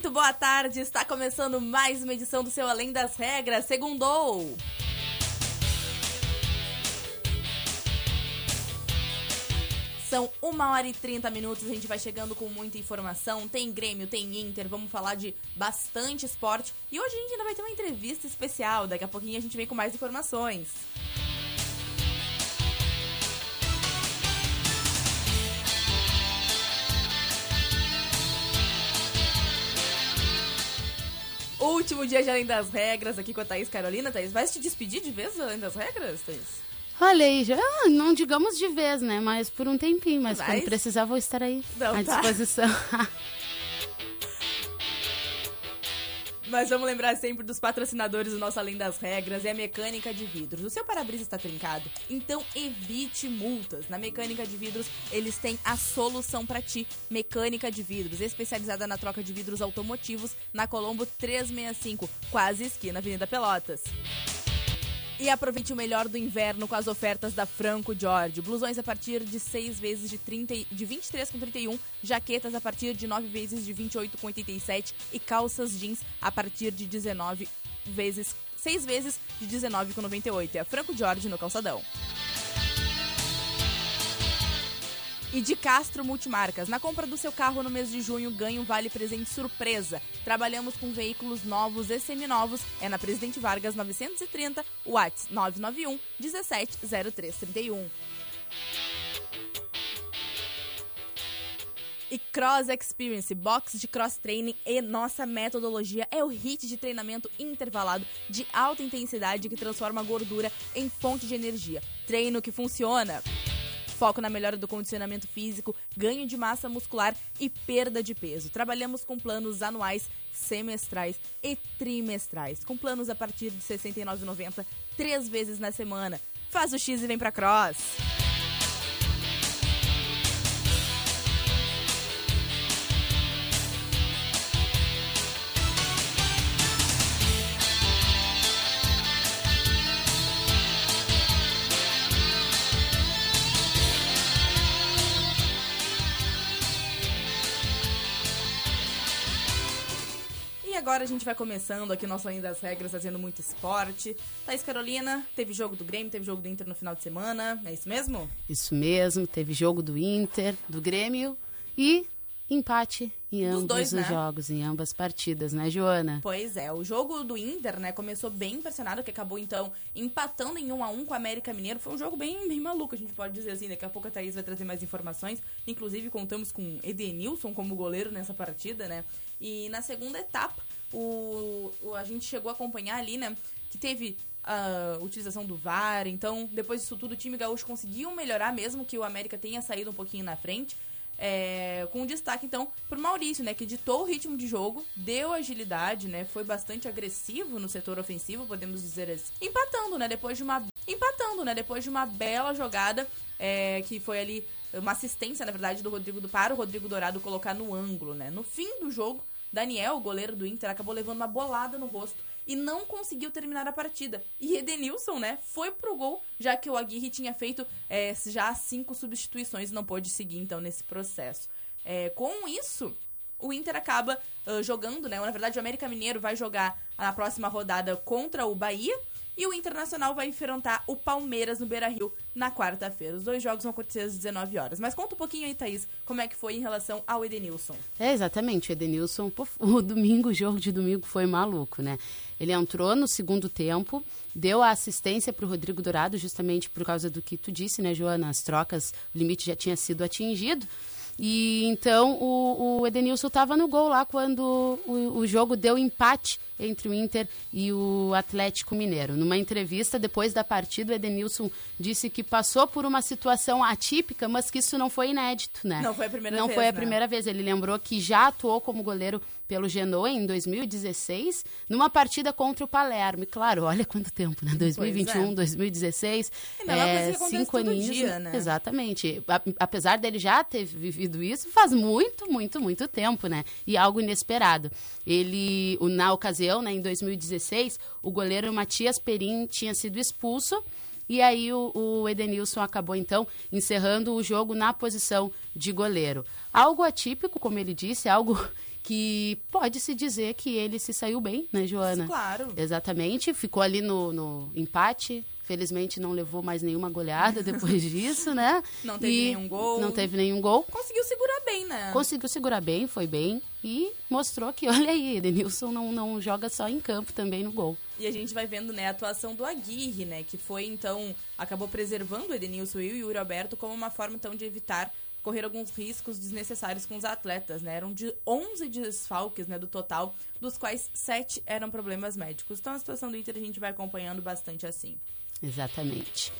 Muito boa tarde, está começando mais uma edição do seu Além das Regras, segundou! São uma hora e 30 minutos, a gente vai chegando com muita informação. Tem Grêmio, tem Inter, vamos falar de bastante esporte. E hoje a gente ainda vai ter uma entrevista especial, daqui a pouquinho a gente vem com mais informações. Último dia de Além das Regras, aqui com a Thaís Carolina. Thaís, vai se despedir de vez Além das Regras, Thaís? Olha aí, já, ah, não digamos de vez, né? Mas por um tempinho, mas Mas- quando precisar vou estar aí Não, à tá. Mas vamos lembrar sempre dos patrocinadores do nosso Além das Regras, é a Mecânica de Vidros. O seu para-brisa está trincado? Então evite multas. Na Mecânica de Vidros, eles têm a solução para ti. Mecânica de Vidros, especializada na troca de vidros automotivos, na Colombo 365, quase esquina Avenida Pelotas. E aproveite o melhor do inverno com as ofertas da Franco Jorge. Blusões a partir de 6 vezes de, 30, e- de 23,31, jaquetas a partir de 9 vezes de 28,87 e calças jeans a partir de 19 vezes 6 vezes de 19,98. É a Franco Jorge no calçadão. E de Castro Multimarcas. Na compra do seu carro no mês de junho, ganhe um vale presente surpresa. Trabalhamos com veículos novos e seminovos. É na Presidente Vargas 930, Whats 991 170331. E Cross Experience, box de cross training e nossa metodologia é o hit de treinamento intervalado de alta intensidade que transforma a gordura em fonte de energia. Treino que funciona. Foco na melhora do condicionamento físico, ganho de massa muscular e perda de peso. Trabalhamos com planos anuais, semestrais e trimestrais, com planos a partir de R$ 69,90, três vezes na semana. Faz o X e vem pra Cross. Agora a gente vai começando aqui nosso Além das Regras, fazendo muito esporte. Thaís Carolina, teve jogo do Grêmio, teve jogo do Inter no final de semana, é isso mesmo? Isso mesmo, teve jogo do Inter, do Grêmio e empate em ambos dois, os né? jogos, em ambas partidas, né, Joana? Pois é, o jogo do Inter, né, começou bem impressionado, que acabou então empatando em 1 a 1 com o América Mineiro. Foi um jogo bem, bem maluco, a gente pode dizer assim. Daqui a pouco a Thaís vai trazer mais informações. Inclusive, contamos com Edenilson como goleiro nessa partida, né? E na segunda etapa, o, o- a gente chegou a acompanhar ali, né, que teve a utilização do VAR. Então, depois disso tudo, o time gaúcho conseguiu melhorar, mesmo que o América tenha saído um pouquinho na frente. É, com destaque, então, pro Maurício, né? Que ditou o ritmo de jogo, deu agilidade, né? Foi bastante agressivo no setor ofensivo, podemos dizer assim. Empatando, né? Depois de uma. Empatando, né? Depois de uma bela jogada, é, que foi ali uma assistência, na verdade, do Rodrigo do para o Rodrigo Dourado colocar no ângulo, né? No fim do jogo, Daniel, o goleiro do Inter, acabou levando uma bolada no rosto e não conseguiu terminar a partida. E Edenilson, né, foi pro gol, já que o Aguirre tinha feito é, já cinco substituições e não pôde seguir, então, nesse processo. É, com isso, o Inter acaba ah, jogando, né? Na verdade, o América Mineiro vai jogar na próxima rodada contra o Bahia. E o Internacional vai enfrentar o Palmeiras no Beira Rio na quarta-feira. Os dois jogos vão acontecer às 19 horas. Mas conta um pouquinho aí, Thaís, como é que foi em relação ao Edenilson. É, exatamente. O Edenilson, o domingo, o jogo de domingo foi maluco, né? Ele entrou no segundo tempo, deu a assistência para o Rodrigo Dourado, justamente por causa do que tu disse, né, Joana? As trocas, o limite já tinha sido atingido. E então o, o Edenilson estava no gol lá quando o, o jogo deu empate entre o Inter e o Atlético Mineiro. Numa entrevista depois da partida, o Edenilson disse que passou por uma situação atípica, mas que isso não foi inédito, né? Não foi a primeira não vez. Não foi a né? primeira vez. Ele lembrou que já atuou como goleiro pelo Genoa em 2016, numa partida contra o Palermo. E claro, olha quanto tempo, né? 2021, é. 2016. É, é cinco aninhos. Dia, né? Exatamente. Apesar dele já ter vivido isso, faz muito, muito, muito tempo, né? E algo inesperado. Ele, na ocasião, né, em 2016, o goleiro Matias Perim tinha sido expulso. E aí o, o, Edenilson acabou, então, encerrando o jogo na posição de goleiro. Algo atípico, como ele disse, algo que pode-se dizer que ele se saiu bem, né, Joana? Claro. Exatamente. Ficou ali no, no empate. Felizmente não levou mais nenhuma goleada depois disso, né? Não teve e nenhum gol. Não teve nenhum gol. Conseguiu segurar bem, né? Conseguiu segurar bem, foi bem. E mostrou que, olha aí, Edenilson não, não joga só em campo, também no gol. E a gente vai vendo, né, a atuação do Aguirre, né, que foi, então, acabou preservando o Edenilson e o Yuri Alberto como uma forma, então, de evitar correr alguns riscos desnecessários com os atletas, né? Eram de 11 desfalques, né, do total, dos quais 7 eram problemas médicos. Então a situação do Inter a gente vai acompanhando bastante assim. Exatamente.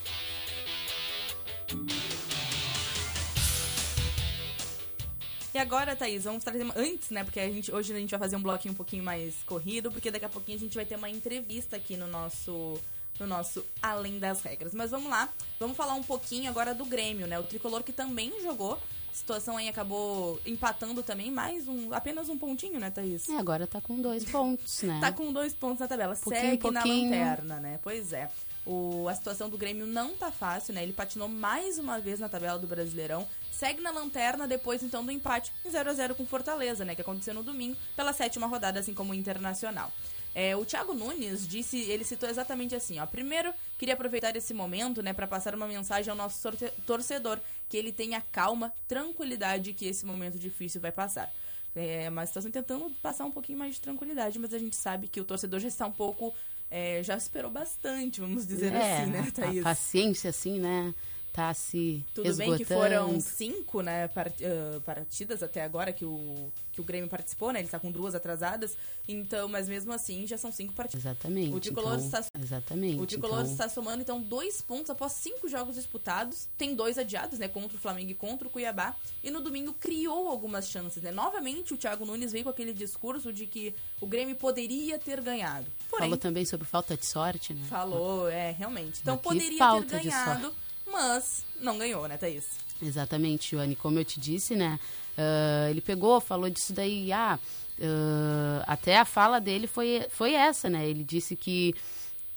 E agora, Thaís, vamos trazer antes, né? Porque a gente, hoje a gente vai fazer um bloquinho um pouquinho mais corrido, porque daqui a pouquinho a gente vai ter uma entrevista aqui no nosso no nosso Além das Regras. Mas vamos lá, vamos falar um pouquinho agora do Grêmio, né? O tricolor que também jogou. A situação aí acabou empatando também, mais um, apenas um pontinho, né, Thaís? É, agora tá com dois pontos, né? tá com dois pontos na tabela. Pouquinho, Segue pouquinho. na lanterna, né? Pois é. O, a situação do Grêmio não tá fácil, né? Ele patinou mais uma vez na tabela do Brasileirão. Segue na lanterna depois, então, do empate em 0 a 0 com Fortaleza, né? Que aconteceu no domingo, pela sétima rodada, assim como o Internacional. É, o Thiago Nunes disse, ele citou exatamente assim, ó. Primeiro, queria aproveitar esse momento, né, para passar uma mensagem ao nosso torcedor, que ele tenha calma, tranquilidade, que esse momento difícil vai passar. É uma tentando passar um pouquinho mais de tranquilidade, mas a gente sabe que o torcedor já está um pouco, é, já esperou bastante, vamos dizer é, assim, né, Thaís? A paciência, assim, né? Tá se Tudo esgotando. bem que foram cinco né, part, partidas até agora que o, que o Grêmio participou, né? Ele está com duas atrasadas. Então, mas mesmo assim, já são cinco partidas. Exatamente. O Tricolor, então, está, exatamente, o Tricolor então... está somando, então, dois pontos após cinco jogos disputados. Tem dois adiados, né? Contra o Flamengo e contra o Cuiabá. E no domingo criou algumas chances, né? Novamente, o Thiago Nunes veio com aquele discurso de que o Grêmio poderia ter ganhado. Porém, Falou também sobre falta de sorte, né? Falou, é, realmente. Então, poderia ter ganhado mas não ganhou, né, Thaís? Exatamente, Joane. Como eu te disse, né? Uh, ele pegou, falou disso daí, ah, uh, até a fala dele foi, foi essa, né? Ele disse que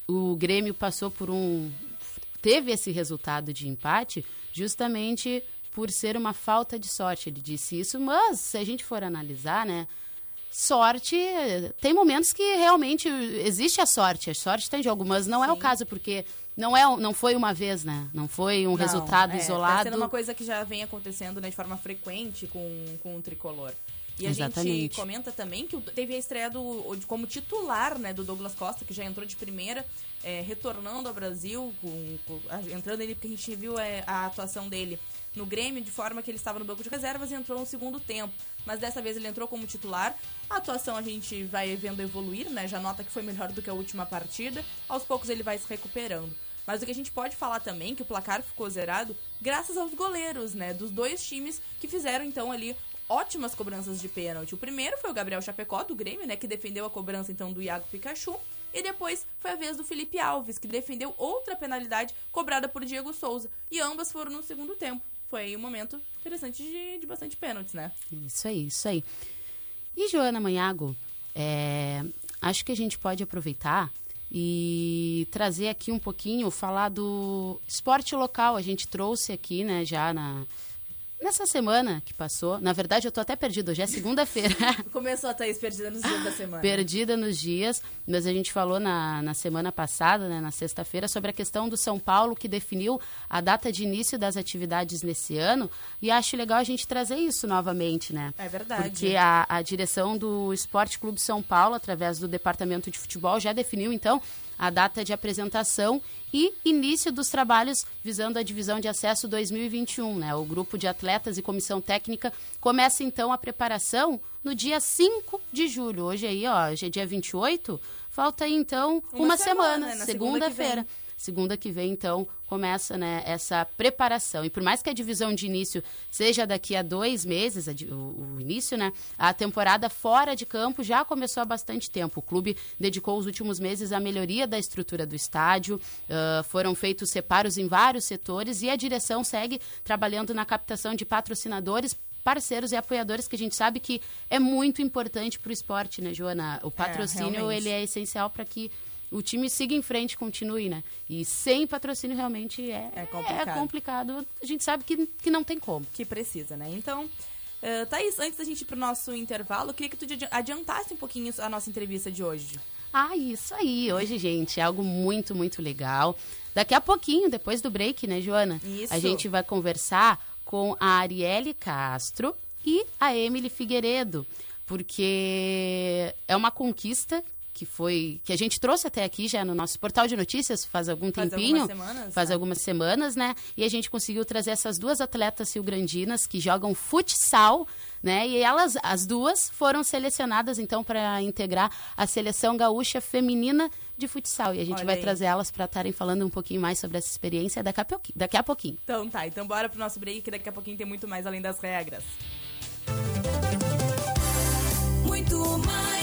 o Grêmio passou por um. teve esse resultado de empate justamente por ser uma falta de sorte. Ele disse isso, mas se a gente for analisar, né? Sorte, tem momentos que realmente existe a sorte, a sorte tem jogo, mas não Sim. é o caso, porque não, é, não foi uma vez, né? Não foi um não, resultado é, isolado. Tá sendo uma coisa que já vem acontecendo né, de forma frequente com, com o tricolor. E Exatamente. a gente comenta também que teve a estreia do, como titular né, do Douglas Costa, que já entrou de primeira, é, retornando ao Brasil, com, com, entrando ele, porque a gente viu é, a atuação dele no Grêmio, de forma que ele estava no banco de reservas e entrou no segundo tempo. Mas dessa vez ele entrou como titular. A atuação a gente vai vendo evoluir, né? Já nota que foi melhor do que a última partida. Aos poucos ele vai se recuperando. Mas o que a gente pode falar também, que o placar ficou zerado, graças aos goleiros, né? Dos dois times que fizeram, então, ali ótimas cobranças de pênalti. O primeiro foi o Gabriel Chapecó, do Grêmio, né? Que defendeu a cobrança, então, do Iago Pikachu. E depois foi a vez do Felipe Alves, que defendeu outra penalidade cobrada por Diego Souza. E ambas foram no segundo tempo. Foi um momento interessante de, de bastante pênaltis, né? Isso aí, isso aí. E Joana Manhago, é, acho que a gente pode aproveitar e trazer aqui um pouquinho, falar do esporte local. A gente trouxe aqui, né, já na, nessa semana que passou. Na verdade, eu tô até perdida, hoje é segunda-feira. Começou a Thaís perdida nos dias da semana. Perdida nos dias, mas a gente falou na, na semana passada, né, na sexta-feira, sobre a questão do São Paulo, que definiu a data de início das atividades nesse ano, e acho legal a gente trazer isso novamente, né? É verdade. Porque a, a direção do Esporte Clube São Paulo, através do Departamento de Futebol, já definiu, então, a data de apresentação e início dos trabalhos visando a divisão de acesso 2021. Né? O grupo de atletas e comissão técnica começa então a preparação no dia 5 de julho. Hoje aí, ó, hoje é dia 28, falta aí então uma, Uma semana, semana, na segunda-feira. segunda Segunda que vem, então, começa né, essa preparação. E por mais que a divisão de início seja daqui a dois meses, o, início, né? A temporada fora de campo já começou há bastante tempo. O clube dedicou os últimos meses à melhoria da estrutura do estádio, ah, foram feitos separos em vários setores e a direção segue trabalhando na captação de patrocinadores parceiros e apoiadores que a gente sabe que é muito importante para o esporte, né, Joana? O patrocínio realmente. ele é essencial para que o time siga em frente, continue, né? E sem patrocínio realmente é, É complicado. é complicado. A gente sabe que, que não tem como. que precisa, né? Então, uh, Thaís, antes da gente ir pro nosso intervalo, eu queria que tu adi- adiantasse um pouquinho a nossa entrevista de hoje. Ah, isso aí. Hoje, gente, é algo muito, muito legal. Daqui a pouquinho, depois do break, né, Joana? Isso. A gente vai conversar com a Arielle Castro e a Emily Figueiredo, porque é uma conquista que foi que a gente trouxe até aqui já no nosso portal de notícias faz algum Faz tempinho, algumas semanas, faz né? algumas semanas, né? E a gente conseguiu trazer essas duas atletas rio-grandinas que jogam futsal, né? E elas, as duas, foram selecionadas então para integrar a seleção gaúcha feminina de futsal. E a gente Olha vai aí. trazer elas para estarem falando um pouquinho mais sobre essa experiência daqui a pouquinho. Daqui a pouquinho. Então tá, então bora pro nosso break, que daqui a pouquinho tem muito mais além das regras. Muito mais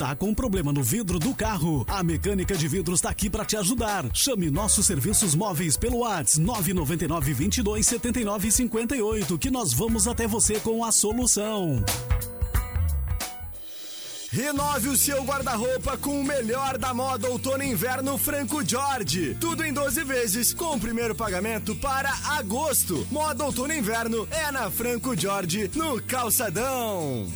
Tá com problema no vidro do carro? A Mecânica de Vidros tá aqui para te ajudar. Chame nossos serviços móveis pelo Whats 999 22 79 58 que nós vamos até você com a solução. Renove o seu guarda-roupa com o melhor da moda outono e inverno Franco Jorge. Tudo em 12 vezes, com o primeiro pagamento para agosto. Moda outono e inverno é na Franco Jorge, no Calçadão.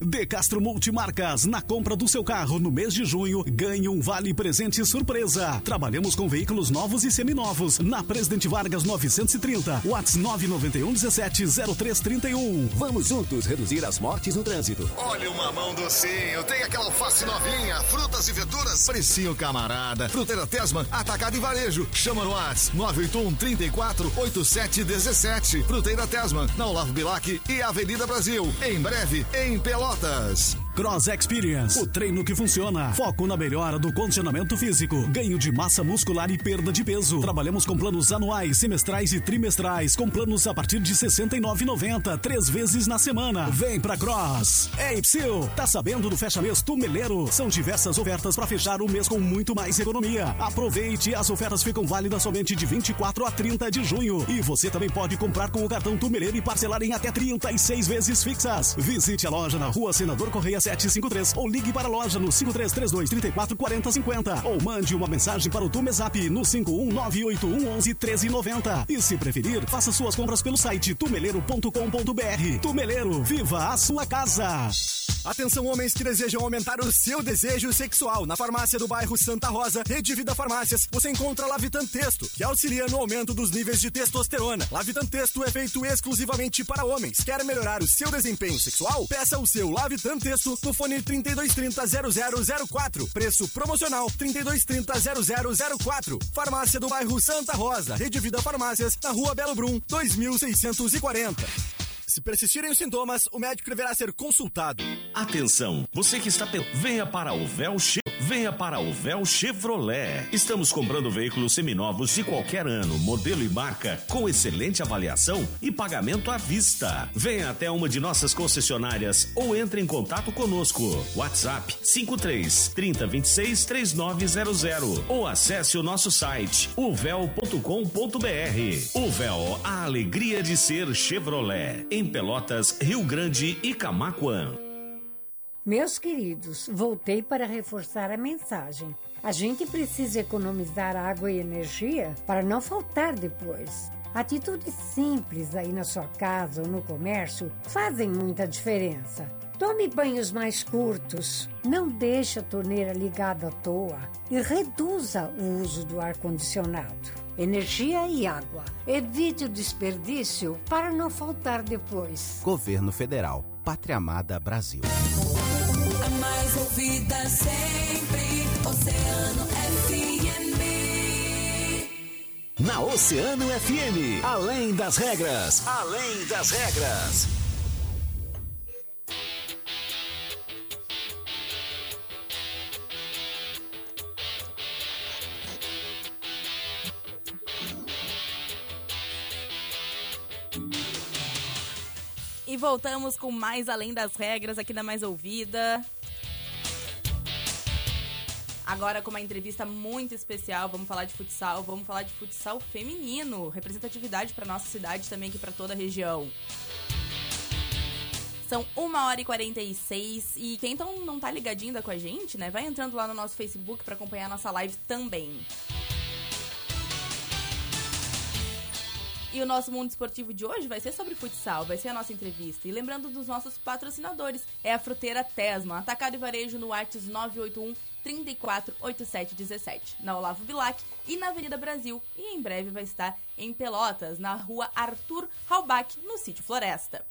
De Castro Multimarcas, na compra do seu carro no mês de junho, ganhe um vale presente surpresa. Trabalhamos com veículos novos e seminovos. Na Presidente Vargas 930, Whats 991 17 0331. Vamos juntos reduzir as mortes no trânsito. Olha o mamão docinho, tem aquela alface novinha, frutas e verduras, precinho camarada. Fruteira Tesman, atacado e varejo. Chama no Whats 981 34 8717. Fruteira Tesman, na Olavo Bilac e Avenida Brasil. Em breve, em Pelotas. authors. Cross Experience, o treino que funciona. Foco na melhora do condicionamento físico, ganho de massa muscular e perda de peso. Trabalhamos com planos anuais, semestrais e trimestrais, com planos a partir de R$ 69,90, três vezes na semana. Vem pra Cross. Ei, Psyu, tá sabendo do Fecha Mês Tumeleiro? São diversas ofertas para fechar o mês com muito mais economia. Aproveite, as ofertas ficam válidas somente de 24 a 30 de junho. E você também pode comprar com o cartão Tumeleiro e parcelar em até 36 vezes fixas. Visite a loja na rua Senador Correia 753 ou ligue para a loja no 5332 34 40 50 ou mande uma mensagem para o Tumezap no 5198111 1390. E se preferir, faça suas compras pelo site tumeleiro.com.br. Tumeleiro, viva a sua casa! Atenção homens que desejam aumentar o seu desejo sexual. Na farmácia do bairro Santa Rosa, Rede Vida Farmácias, você encontra Lavitan Texto, que auxilia no aumento dos níveis de testosterona. Lavitan Texto é feito exclusivamente para homens. Quer melhorar o seu desempenho sexual? Peça o seu Lavitan Texto no fone 3230 0004. Preço promocional 3230 0004. Farmácia do bairro Santa Rosa, Rede Vida Farmácias, na rua Belo Brum, 2640. Se persistirem os sintomas, o médico deverá ser consultado. Atenção, você que está venha para o Véu che... venha para o Véu Chevrolet. Estamos comprando veículos seminovos de qualquer ano, modelo e marca, com excelente avaliação e pagamento à vista. Venha até uma de nossas concessionárias ou entre em contato conosco. WhatsApp 53 30 26 3900 ou acesse o nosso site uvel.com.br. O Véu, a alegria de ser Chevrolet. Em Pelotas, Rio Grande e Camaquã. Meus queridos, voltei para reforçar a mensagem. A gente precisa economizar água e energia para não faltar depois. Atitudes simples aí na sua casa ou no comércio fazem muita diferença. Tome banhos mais curtos, não deixe a torneira ligada à toa e reduza o uso do ar-condicionado. Energia e água. Evite o desperdício para não faltar depois. Governo Federal. Pátria Amada Brasil. Mais ouvida sempre, Oceano FM. Na Oceano FM, além das regras, além das regras. E voltamos com mais Além das Regras aqui na Mais Ouvida. Agora com uma entrevista muito especial, vamos falar de futsal, vamos falar de futsal feminino, representatividade para nossa cidade também aqui para toda a região. São 1 hora e 46 e quem então não tá ligadinho ainda com a gente, né, vai entrando lá no nosso Facebook para acompanhar a nossa live também. E o nosso mundo esportivo de hoje vai ser sobre futsal, vai ser a nossa entrevista. E lembrando dos nossos patrocinadores, é a Fruteira Tesma, atacado e varejo no Artes 981 348717, na Olavo Bilac e na Avenida Brasil. E em breve vai estar em Pelotas, na rua Arthur Halbach, no sítio Floresta.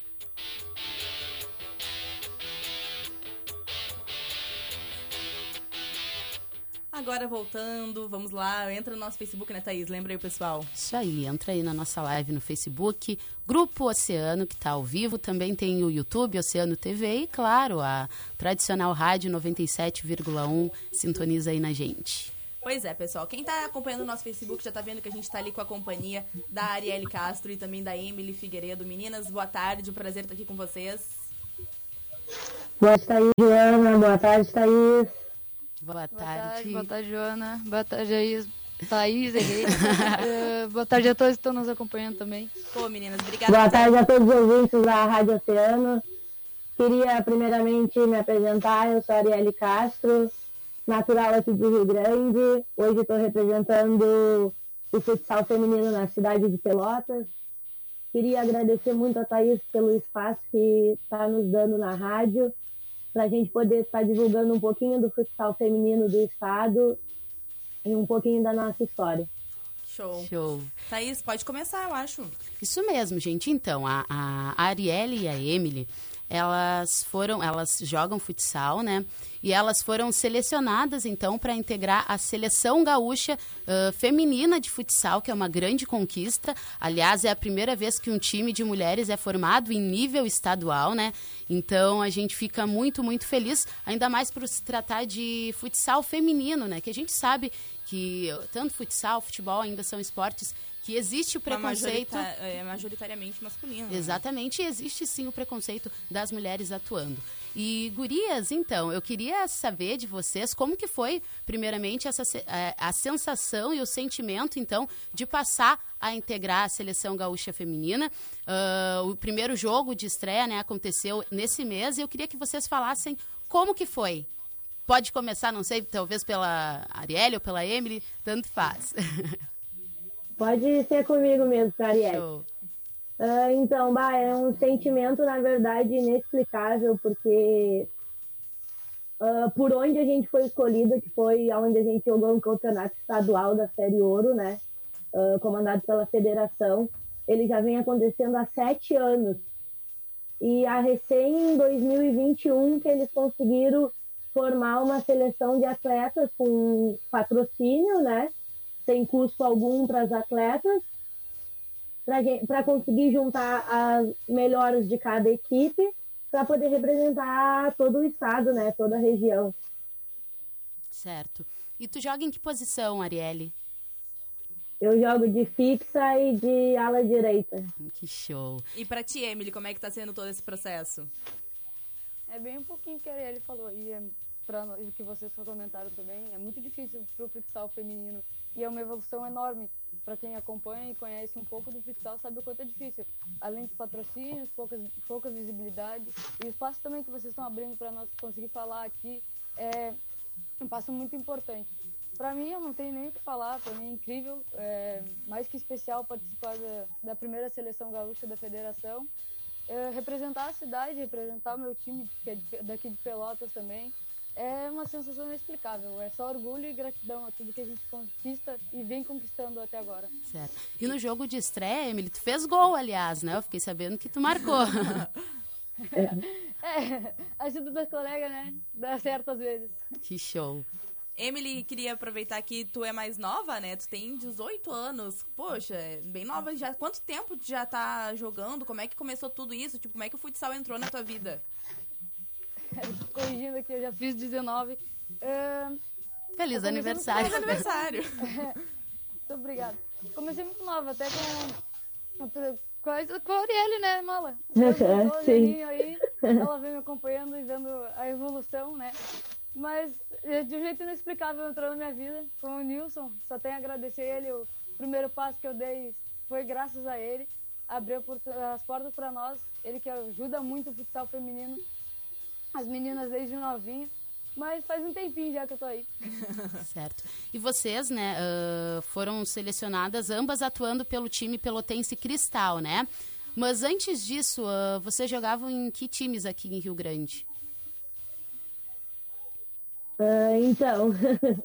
Agora voltando, vamos lá, entra no nosso Facebook, né, Thaís? Lembra aí o pessoal. Isso aí, entra aí na nossa live no Facebook, Grupo Oceano, que está ao vivo, também tem o YouTube, Oceano TV e, claro, a tradicional rádio 97,1, sintoniza aí na gente. Pois é, pessoal. Quem tá acompanhando o nosso Facebook já tá vendo que a gente tá ali com a companhia da Arielle Castro e também da Emily Figueiredo. Meninas, boa tarde, um prazer estar aqui com vocês. Boa tarde, Joana. Boa tarde, Thaís. Boa Boa tarde, boa tarde, Joana. Boa tarde, Thaís. Thaís, errei. Eh, boa tarde a todos que estão nos acompanhando também. Pô, meninas, obrigada. Boa tarde a todos os ouvintes da Rádio Oceano. Queria primeiramente me apresentar. Eu sou a Arielle Castro, natural aqui de Rio Grande. Hoje estou representando o futsal feminino na cidade de Pelotas. Queria agradecer muito a Thaís pelo espaço que está nos dando na rádio, para a gente poder estar divulgando um pouquinho do futsal feminino do estado e um pouquinho da nossa história. Show. Show. Thaís, pode começar, eu acho. Isso mesmo, gente. Então, a, a Arielle e a Emily, elas foram, elas jogam futsal, né? E elas foram selecionadas, então, para integrar a seleção gaúcha ah, feminina de futsal, que é uma grande conquista. Aliás, é a primeira vez que um time de mulheres é formado em nível estadual, né? Então, a gente fica muito, muito feliz, ainda mais por se tratar de futsal feminino, né? Que a gente sabe que tanto futsal, futebol ainda são esportes que existe o preconceito. majorita- É majoritariamente masculino. né? Exatamente, e existe sim o preconceito das mulheres atuando. E gurias, então, eu queria saber de vocês como que foi, primeiramente, essa, se- eh, a sensação e o sentimento, então, de passar a integrar a seleção gaúcha feminina. Ah, o primeiro jogo de estreia, né, aconteceu nesse mês e eu queria que vocês falassem como que foi. Pode começar, não sei, talvez pela Arielle ou pela Emily, tanto faz. Pode ser comigo mesmo, Ariel. Show. Ah, então, bah, é um sentimento, na verdade, inexplicável, porque ah, por onde a gente foi escolhida, que foi onde a gente jogou um campeonato estadual da Série Ouro, né? ah, comandado pela federação, ele já vem acontecendo há sete anos. E a recém em 2021 que eles conseguiram formar uma seleção de atletas com patrocínio, né? Sem custo algum para as atletas para conseguir juntar as melhores de cada equipe para poder representar todo o estado, né, toda a região. Certo. E tu joga em que posição, Arielle? Eu jogo de fixa e de ala direita. Que show. E pra ti, Emily, como é que tá sendo todo esse processo? É bem um pouquinho que a Arielle falou. E é para o que vocês comentaram também, é muito difícil para o futsal feminino e é uma evolução enorme. Para quem acompanha e conhece um pouco do futsal, sabe o quanto é difícil. Além dos patrocínios, poucas, pouca visibilidade e o espaço também que vocês estão abrindo para nós conseguir falar aqui é um passo muito importante. Para mim, eu não tenho nem o que falar, para mim é incrível, é mais que especial participar da, da primeira seleção gaúcha da federação, é, representar a cidade, representar o meu time que é daqui de Pelotas também, é uma sensação inexplicável. É só orgulho e gratidão a tudo que a gente conquista e vem conquistando até agora. Certo. E no jogo de estreia, Emily, tu fez gol, aliás, né? Eu fiquei sabendo que tu marcou. É, ajuda das colegas, né? Dá certo às vezes. que show. Emily, queria aproveitar que tu é mais nova, né? Tu tem 18 anos. Poxa, é bem nova já. Quanto tempo tu já tá jogando? Como é que começou tudo isso? Tipo, como é que o futsal entrou na tua vida? Corrigindo aqui, eu já fiz 19. É, Feliz aniversário. Feliz aniversário. Muito obrigada. Comecei muito nova, até com, com, a, com a né, Mala? Sim. Sim. Aí, ela vem me acompanhando e vendo a evolução, né? Mas eh, de um jeito inexplicável entrou na minha vida com o Nilson. Só tenho a agradecer ele. O primeiro passo que eu dei foi graças a ele. Abriu as portas para nós. Ele que ajuda muito o futsal feminino. As meninas desde novinha. Mas faz um tempinho já que eu tô aí. Certo. E vocês, né, ah, foram selecionadas ambas atuando pelo time pelotense Cristal, né? Mas antes disso, ah, vocês jogavam em que times aqui em Rio Grande? Ah, então,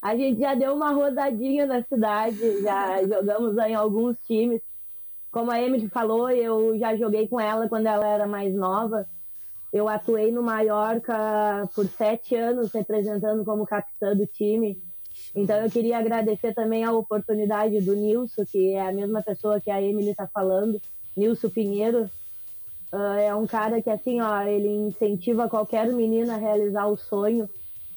a gente já deu uma rodadinha na cidade, já jogamos em alguns times. Como a Emily falou, eu já joguei com ela quando ela era mais nova. Eu atuei no Mallorca por sete anos, representando como capitã do time. Então eu queria agradecer também a oportunidade do Nilson, que é a mesma pessoa que a Emily está falando, Nilson Pinheiro. Ah, é um cara que assim, ó, ele incentiva qualquer menina a realizar o sonho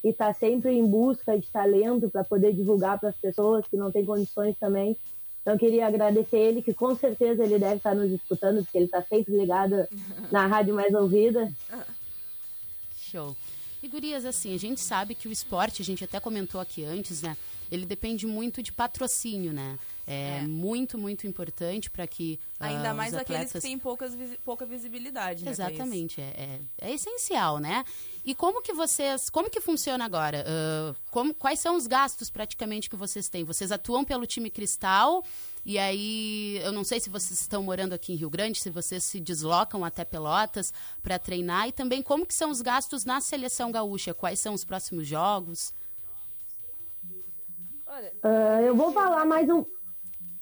e está sempre em busca de talento para poder divulgar para as pessoas que não têm condições também. Então eu queria agradecer ele, que com certeza ele deve estar nos escutando, porque ele está sempre ligado na rádio mais ouvida. Show. E gurias, assim, a gente sabe que o esporte, a gente até comentou aqui antes, né? Ele depende muito de patrocínio, né? É, É. muito, muito importante para que ah, Ainda os mais aqueles que atletas- têm poucas, pouca visibilidade, né? Exatamente, é, é, é essencial, né? E como que vocês, como que funciona agora? Ah, como, quais são os gastos praticamente que vocês têm? Vocês atuam pelo time Cristal e aí, eu não sei se vocês estão morando aqui em Rio Grande, se vocês se deslocam até Pelotas para treinar e também como que são os gastos na seleção gaúcha? Quais são os próximos jogos? Ah, eu vou falar mais um.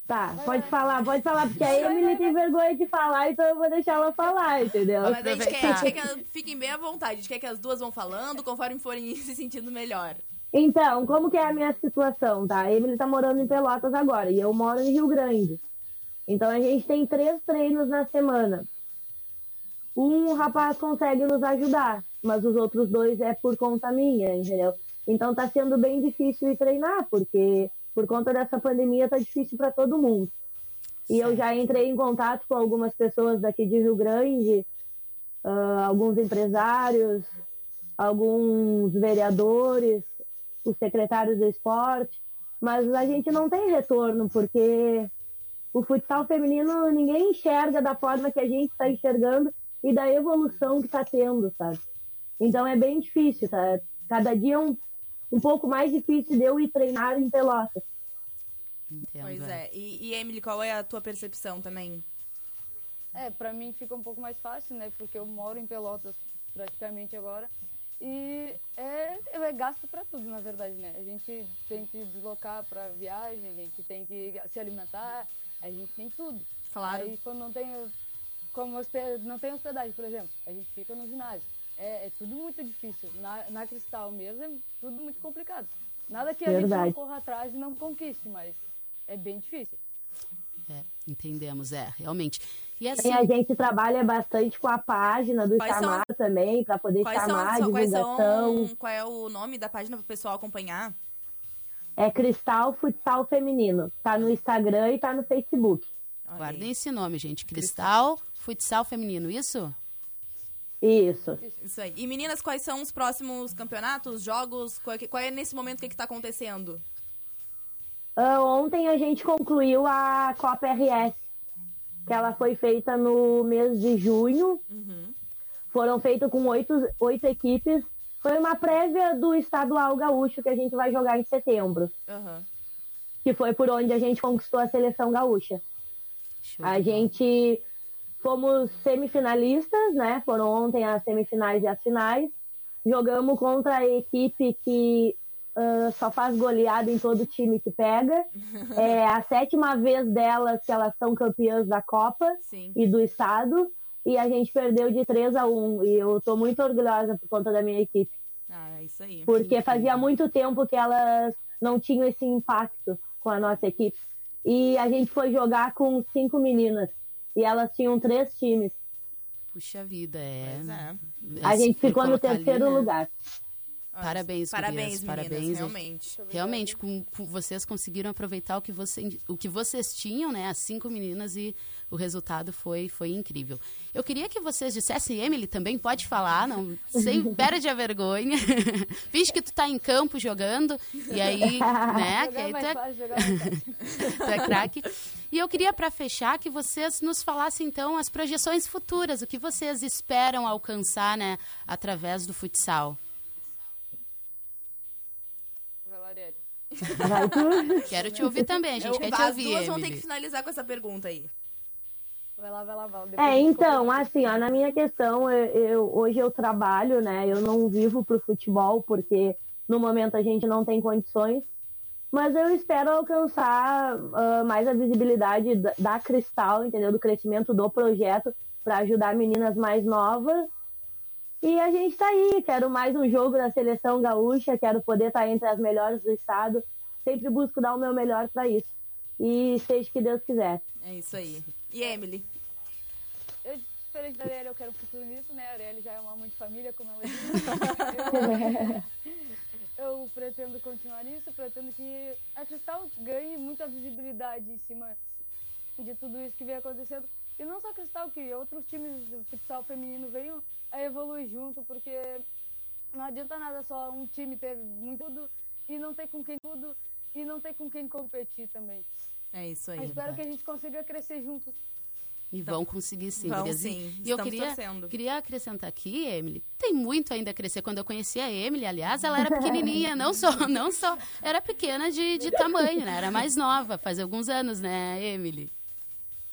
Tá, pode falar, pode falar, porque a Emily tem vergonha de falar, então eu vou deixar ela falar, entendeu? Mas a gente, quer, a gente quer que elas fiquem bem à vontade. A gente quer que as duas vão falando conforme forem se sentindo melhor. Então, como que é a minha situação, tá? A Emily tá morando em Pelotas agora e eu moro em Rio Grande. Então a gente tem três treinos na semana. Um rapaz consegue nos ajudar, mas os outros dois é por conta minha, entendeu? Então tá sendo bem difícil ir treinar, porque por conta dessa pandemia tá difícil para todo mundo. E eu já entrei em contato com algumas pessoas daqui de Rio Grande, ah, alguns empresários, alguns vereadores, os secretários do esporte, mas a gente não tem retorno, porque o futsal feminino ninguém enxerga da forma que a gente está enxergando e da evolução que está tendo, sabe? Então é bem difícil, tá? Cada dia é um, um pouco mais difícil de eu ir treinar em Pelotas. Entendo, Pois é. E, e, Emily, qual é a tua percepção também? É, pra mim fica um pouco mais fácil, né? Porque eu moro em Pelotas praticamente agora. E é, é gasto pra tudo, na verdade, né? A gente tem que deslocar pra viagem, a gente tem que se alimentar, a gente tem tudo. Claro. Aí quando não tem, como hospe- não tem hospedagem, por exemplo, a gente fica no ginásio. É, é tudo muito difícil. Na, na Cristal mesmo é tudo muito complicado. Nada que a gente não corra atrás e não conquiste, mas é bem difícil. É, entendemos, é, realmente. E assim, a gente trabalha bastante com a página do Quais são chamar também, para poder chamar, são- divulgação. são. Qual é o nome da página pro pessoal acompanhar? É Cristal Futsal Feminino. Tá no Instagram e tá no Facebook. guardem esse nome, gente. Cristal Futsal Feminino, isso? Isso. Isso aí. E meninas, quais são os próximos campeonatos, jogos? Qual é, qual é nesse momento o que, que tá acontecendo? Ah, ontem a gente concluiu a Copa RS, que ela foi feita no mês de junho. Foram feitas com oito, oito equipes. Foi uma prévia do estadual gaúcho que a gente vai jogar em setembro, Aham. que foi por onde a gente conquistou a seleção gaúcha. A gente fomos semifinalistas, né? Foram ontem as semifinais e as finais. Jogamos contra a equipe que ah, só faz goleada em todo time que pega. É a sétima vez delas que elas são campeãs da Copa e do Estado. E a gente perdeu de 3 a 1 E eu tô muito orgulhosa por conta da minha equipe. Ah, é isso aí. Porque fazia muito tempo que elas não tinham esse impacto com a nossa equipe. E a gente foi jogar com cinco meninas. E elas tinham três times. Puxa vida, é. A gente Se for ficou no colocar ali, terceiro né? lugar. Parabéns, Parabéns, gurias, meninas, parabéns. realmente. Realmente, com, com- vocês conseguiram aproveitar o que, você, o que vocês tinham, né? As cinco meninas e o resultado foi, foi incrível. Eu queria que vocês dissessem, Emily, também pode falar, não, sem perde a vergonha. Finge que tu tá em campo jogando, e aí, né? Que aí tu é, tu é craque. E eu queria, para fechar, que vocês nos falassem, então, as projeções futuras, o que vocês esperam alcançar, né, através do futsal. Quero te ouvir também, a gente Eu- quer te as ouvir, duas vão ter Emily. que finalizar com essa pergunta aí. Vai lá, vai lá, vai lá. É, então, assim, ó, na minha questão, eu, eu- hoje eu trabalho, né? Eu não vivo pro futebol, porque no momento a gente não tem condições. Mas eu espero alcançar ah, mais a visibilidade da, da Cristal, entendeu? Do crescimento do projeto para ajudar meninas mais novas. E a gente tá aí, quero mais um jogo da seleção gaúcha, quero poder estar entre as melhores do estado. Sempre busco dar o meu melhor para isso. E seja o que Deus quiser. É isso aí. E Emily? Diferente da Arielle, eu quero um futuro nisso, né? A Arielle já é uma mãe de família, como ela disse. eu, eu pretendo continuar nisso, pretendo que a Cristal ganhe muita visibilidade em cima de tudo isso que vem acontecendo. E não só a Cristal, que outros times do futsal feminino venham a evoluir junto, porque não adianta nada só um time ter muito tudo e não ter com quem tudo e não ter com quem competir também. É isso aí. Eu espero que a gente consiga crescer junto. E vão conseguir sim, Vão. E- sim, E eu queria, torcendo. queria acrescentar aqui, Emily, tem muito ainda a crescer. Quando eu conheci a Emily, aliás, ela era pequenininha, não só, não só, era pequena de, de tamanho, né? Era mais nova, faz alguns anos, né, Emily?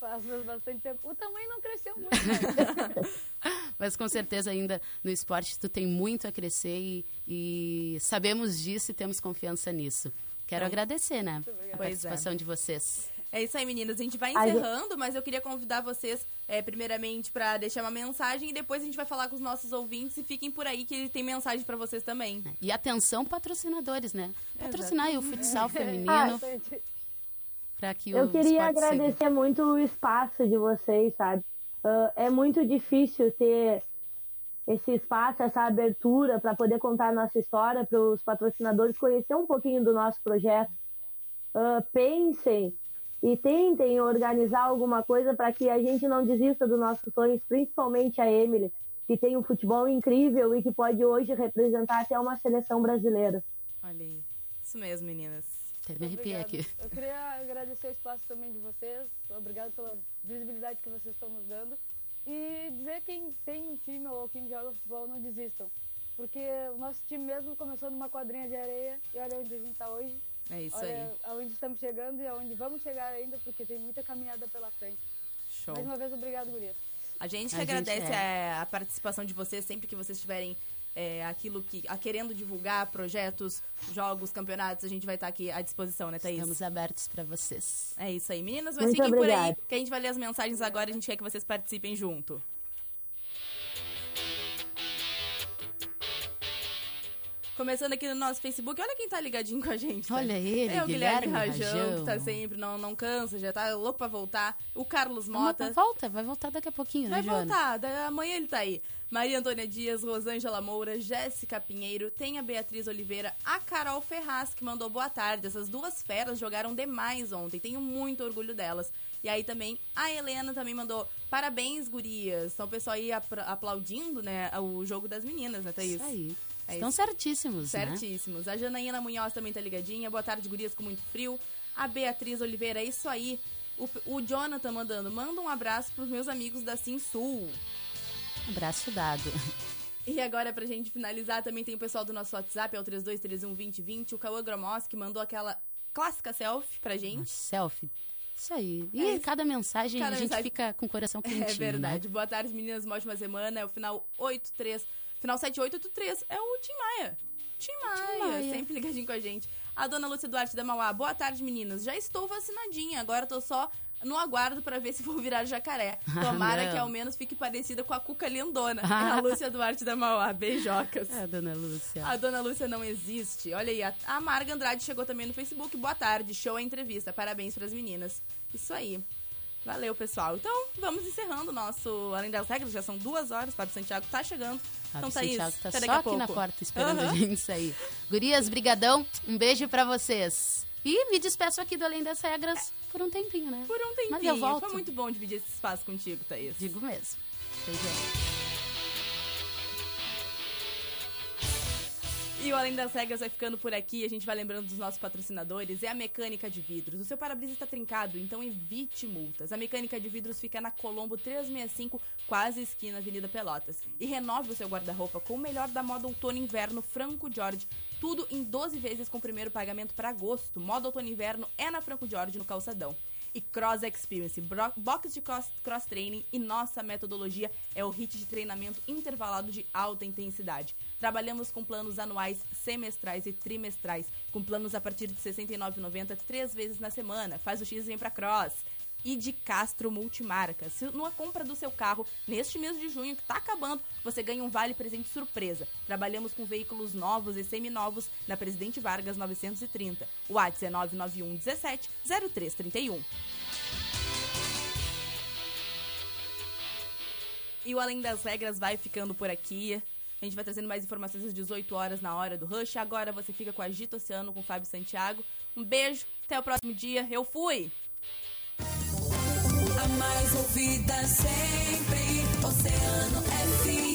Faz bastante tempo. O tamanho não cresceu muito. né? Mas com certeza ainda no esporte tu tem muito a crescer e, e sabemos disso e temos confiança nisso. Quero agradecer, né, a Pois é. participação de vocês. É isso aí, meninas. A gente vai Ai, encerrando, mas eu queria convidar vocês, é, primeiramente, para deixar uma mensagem e depois a gente vai falar com os nossos ouvintes e fiquem por aí que tem mensagem para vocês também. E atenção, patrocinadores, né? Patrocinar aí o futsal Ah, feminino para que Eu queria esporte siga. agradecer muito o espaço de vocês, sabe? Ah, é muito difícil ter esse espaço, essa abertura para poder contar a nossa história, para os patrocinadores conhecer um pouquinho do nosso projeto. Ah, pensem e tentem organizar alguma coisa para que a gente não desista dos nossos sonhos, principalmente a Emily, que tem um futebol incrível e que pode hoje representar até uma seleção brasileira. Olha aí. Isso mesmo, meninas. Até me arrepiei Obrigada. aqui. Eu queria agradecer o espaço também de vocês. Obrigado pela visibilidade que vocês estão nos dando. E dizer quem tem um time ou quem joga futebol, não desistam. Porque o nosso time mesmo começou numa quadrinha de areia e olha onde a gente está hoje. É isso olha aí. aonde estamos chegando e aonde vamos chegar ainda, porque tem muita caminhada pela frente. Show. Mais uma vez, obrigado, Guria. A gente A que gente agradece é. a, a participação de vocês sempre que vocês tiverem é, aquilo que. A, querendo divulgar projetos, jogos, campeonatos, a gente vai estar aqui à disposição, né, Thaís? Estamos abertos para vocês. É isso aí, meninas. Mas Muito fiquem por aí, que a gente vai ler as mensagens agora e a gente quer que vocês participem junto. Começando aqui no nosso Facebook, olha quem tá ligadinho com a gente. né? Olha ele, É o Guilherme, Guilherme Rajão, Rajão. que tá sempre, não, não cansa, já tá louco pra voltar. O Carlos Não, Mota. mas volta, vai voltar daqui a pouquinho, Vai né, Joana? voltar, da- amanhã ele tá aí. Maria Antônia Dias, Rosângela Moura, Jéssica Pinheiro, tem a Beatriz Oliveira, a Carol Ferraz, que mandou boa tarde. Essas duas feras jogaram demais ontem, tenho muito orgulho delas. E aí também a Helena também mandou parabéns, gurias. Então o pessoal aí apra- aplaudindo, né, o jogo das meninas, né, Thaís? Isso aí. É Estão isso. certíssimos, né? Certíssimos. A Janaína Munhoz também tá ligadinha. Boa tarde, gurias, com muito frio. A Beatriz Oliveira, é isso aí. O, o Jonathan mandando, manda um abraço pros meus amigos da Sim Sul. Abraço dado. E agora, pra gente finalizar, também tem o pessoal do nosso WhatsApp, é o 32312020. O Cauã Gromos, que mandou aquela clássica selfie pra gente. Uma selfie. Isso aí. E É, cada mensagem cada a gente mensagem- fica com o coração quentinho, É verdade. né? Boa tarde, meninas. Uma ótima semana. É o final 83. Final 7883. É o Tim Maia. Tim Maia, Maia. sempre ligadinho com a gente. A dona Lúcia Duarte da Mauá. Boa tarde, meninas. Já estou vacinadinha. Agora tô só no aguardo pra ver se vou virar jacaré. Tomara Não. que ao menos fique parecida com a Cuca Lindona. É Ah. a Lúcia Duarte da Mauá. Beijocas. É, dona Lúcia. A dona Lúcia não existe. Olha aí, a, a Marga Andrade chegou também no Facebook. Boa tarde, show a entrevista. Parabéns pras meninas. Isso aí. Valeu, pessoal. Então, vamos encerrando o nosso Além das Regras. Já são duas horas. Fábio Santiago tá chegando. então, Fábio Thaís, Santiago tá até só daqui a aqui na porta esperando a Aham. gente sair. Gurias, brigadão. Um beijo pra vocês. E me despeço aqui do Além das Regras por um tempinho, né? Por um tempinho. Mas eu volto. Foi muito bom dividir esse espaço contigo, Thaís. Digo mesmo. Beijão. E o Além das Regras vai ficando por aqui. A gente vai lembrando dos nossos patrocinadores. É a Mecânica de Vidros. O seu para-brisa está trincado, então evite multas. A Mecânica de Vidros fica na Colombo 365, quase esquina Avenida Pelotas. E renove o seu guarda-roupa com o melhor da moda outono e inverno Franco Jorge. Tudo em 12 vezes com primeiro pagamento para agosto. Moda outono e inverno é na Franco Jorge, no Calçadão e Cross Experience, box de cross, cross training e nossa metodologia é o HIT de treinamento intervalado de alta intensidade. Trabalhamos com planos anuais, semestrais e trimestrais, com planos a partir de R$ 69,90 três vezes na semana. Faz o X e vem pra Cross. E de Castro Multimarcas. Se numa compra do seu carro, neste mês de junho, que tá acabando, você ganha um vale presente surpresa. Trabalhamos com veículos novos e seminovos na Presidente Vargas 930. O WhatsApp é 991 17 0331. E o Além das Regras vai ficando por aqui. A gente vai trazendo mais informações às 18 horas na hora do Rush. Agora você fica com a Agito Oceano com o Fábio Santiago. Um beijo, até o próximo dia. Eu fui! A mais ouvida sempre, Oceano FM.